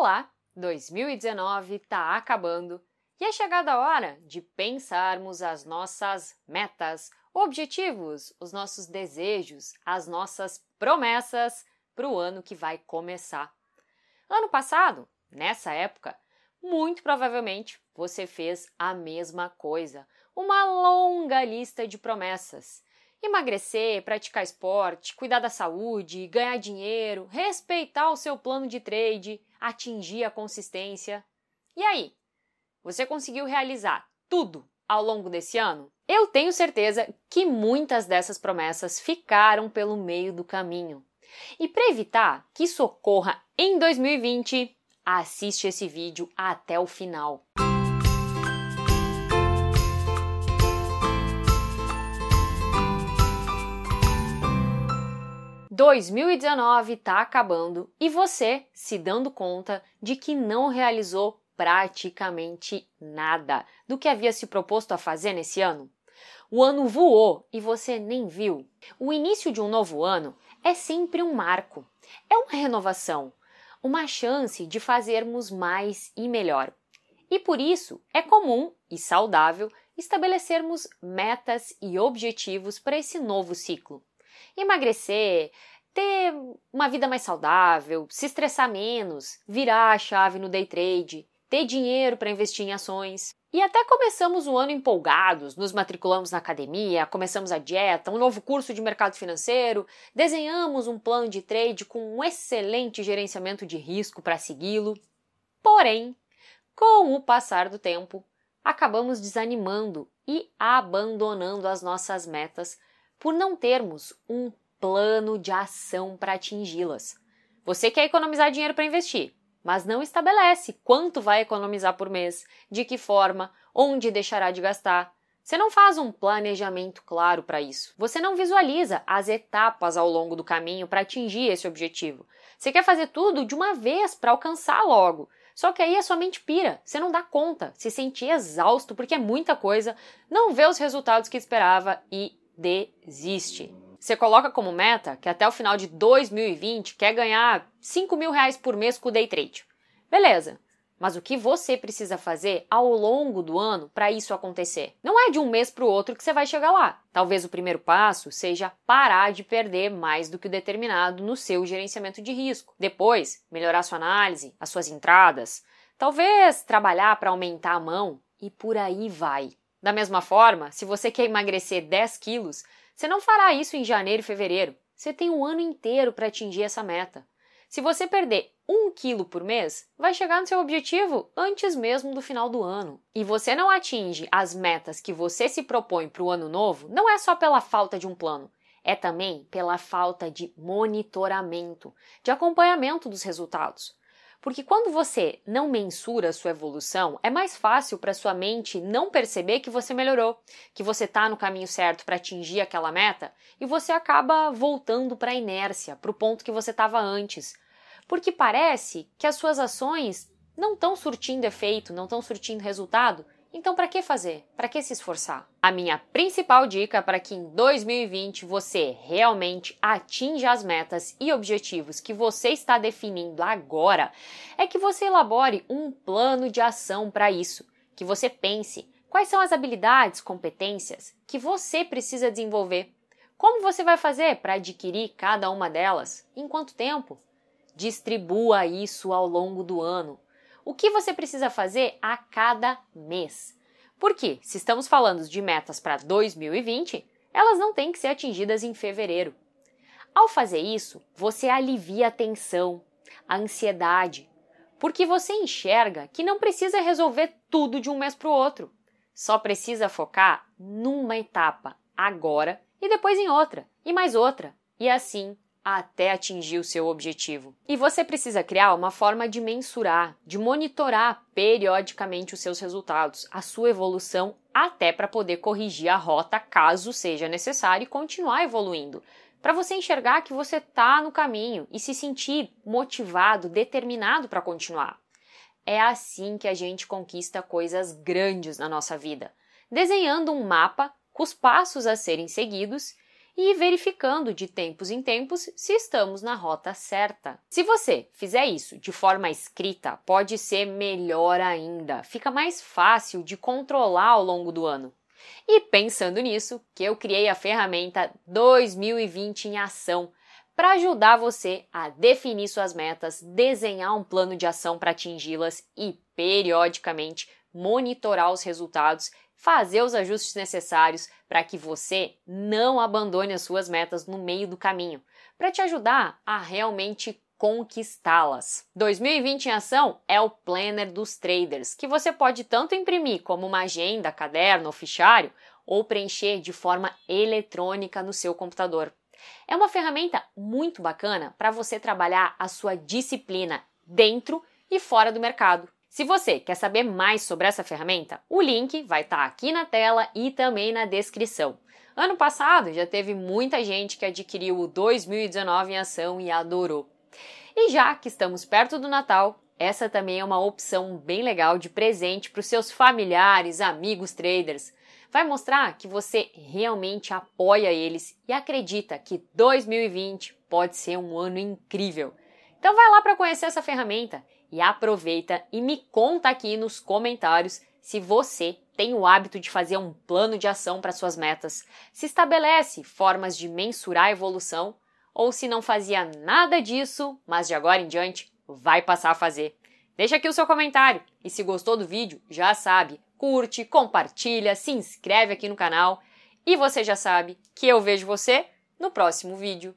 Olá, 2019 está acabando e é chegada a hora de pensarmos as nossas metas, objetivos, os nossos desejos, as nossas promessas para o ano que vai começar. Ano passado, nessa época, muito provavelmente você fez a mesma coisa, uma longa lista de promessas. Emagrecer, praticar esporte, cuidar da saúde, ganhar dinheiro, respeitar o seu plano de trade, atingir a consistência. E aí? Você conseguiu realizar tudo ao longo desse ano? Eu tenho certeza que muitas dessas promessas ficaram pelo meio do caminho. E para evitar que isso ocorra em 2020, assiste esse vídeo até o final. 2019 está acabando e você se dando conta de que não realizou praticamente nada do que havia se proposto a fazer nesse ano? O ano voou e você nem viu. O início de um novo ano é sempre um marco, é uma renovação, uma chance de fazermos mais e melhor. E por isso é comum e saudável estabelecermos metas e objetivos para esse novo ciclo emagrecer, ter uma vida mais saudável, se estressar menos, virar a chave no day trade, ter dinheiro para investir em ações. E até começamos o ano empolgados, nos matriculamos na academia, começamos a dieta, um novo curso de mercado financeiro, desenhamos um plano de trade com um excelente gerenciamento de risco para segui-lo. Porém, com o passar do tempo, acabamos desanimando e abandonando as nossas metas por não termos um plano de ação para atingi-las. Você quer economizar dinheiro para investir, mas não estabelece quanto vai economizar por mês, de que forma, onde deixará de gastar. Você não faz um planejamento claro para isso. Você não visualiza as etapas ao longo do caminho para atingir esse objetivo. Você quer fazer tudo de uma vez para alcançar logo. Só que aí a sua mente pira, você não dá conta, se sente exausto porque é muita coisa, não vê os resultados que esperava e desiste. Você coloca como meta que até o final de 2020 quer ganhar 5 mil reais por mês com o day trade. Beleza, mas o que você precisa fazer ao longo do ano para isso acontecer? Não é de um mês para o outro que você vai chegar lá. Talvez o primeiro passo seja parar de perder mais do que o determinado no seu gerenciamento de risco. Depois, melhorar sua análise, as suas entradas. Talvez trabalhar para aumentar a mão e por aí vai. Da mesma forma, se você quer emagrecer 10 quilos, você não fará isso em janeiro e fevereiro. Você tem um ano inteiro para atingir essa meta. Se você perder um quilo por mês, vai chegar no seu objetivo antes mesmo do final do ano. E você não atinge as metas que você se propõe para o ano novo, não é só pela falta de um plano, é também pela falta de monitoramento, de acompanhamento dos resultados. Porque quando você não mensura a sua evolução, é mais fácil para sua mente não perceber que você melhorou, que você está no caminho certo para atingir aquela meta e você acaba voltando para a inércia, para o ponto que você estava antes. Porque parece que as suas ações não estão surtindo efeito, não estão surtindo resultado então, para que fazer? Para que se esforçar? A minha principal dica para que em 2020 você realmente atinja as metas e objetivos que você está definindo agora é que você elabore um plano de ação para isso. Que você pense quais são as habilidades, competências que você precisa desenvolver. Como você vai fazer para adquirir cada uma delas? Em quanto tempo? Distribua isso ao longo do ano o que você precisa fazer a cada mês. Porque, se estamos falando de metas para 2020, elas não têm que ser atingidas em fevereiro. Ao fazer isso, você alivia a tensão, a ansiedade, porque você enxerga que não precisa resolver tudo de um mês para o outro. Só precisa focar numa etapa, agora e depois em outra, e mais outra, e assim até atingir o seu objetivo. E você precisa criar uma forma de mensurar, de monitorar periodicamente os seus resultados, a sua evolução, até para poder corrigir a rota caso seja necessário e continuar evoluindo. Para você enxergar que você está no caminho e se sentir motivado, determinado para continuar. É assim que a gente conquista coisas grandes na nossa vida, desenhando um mapa com os passos a serem seguidos e verificando de tempos em tempos se estamos na rota certa. Se você fizer isso de forma escrita, pode ser melhor ainda, fica mais fácil de controlar ao longo do ano. E pensando nisso, que eu criei a ferramenta 2020 em ação para ajudar você a definir suas metas, desenhar um plano de ação para atingi-las e periodicamente monitorar os resultados fazer os ajustes necessários para que você não abandone as suas metas no meio do caminho, para te ajudar a realmente conquistá-las. 2020 em ação é o planner dos traders, que você pode tanto imprimir como uma agenda, caderno ou fichário, ou preencher de forma eletrônica no seu computador. É uma ferramenta muito bacana para você trabalhar a sua disciplina dentro e fora do mercado. Se você quer saber mais sobre essa ferramenta, o link vai estar tá aqui na tela e também na descrição. Ano passado já teve muita gente que adquiriu o 2019 em ação e adorou. E já que estamos perto do Natal, essa também é uma opção bem legal de presente para os seus familiares, amigos traders. Vai mostrar que você realmente apoia eles e acredita que 2020 pode ser um ano incrível. Então vai lá para conhecer essa ferramenta e aproveita e me conta aqui nos comentários se você tem o hábito de fazer um plano de ação para suas metas, se estabelece formas de mensurar a evolução ou se não fazia nada disso, mas de agora em diante vai passar a fazer. Deixa aqui o seu comentário e se gostou do vídeo, já sabe, curte, compartilha, se inscreve aqui no canal e você já sabe que eu vejo você no próximo vídeo.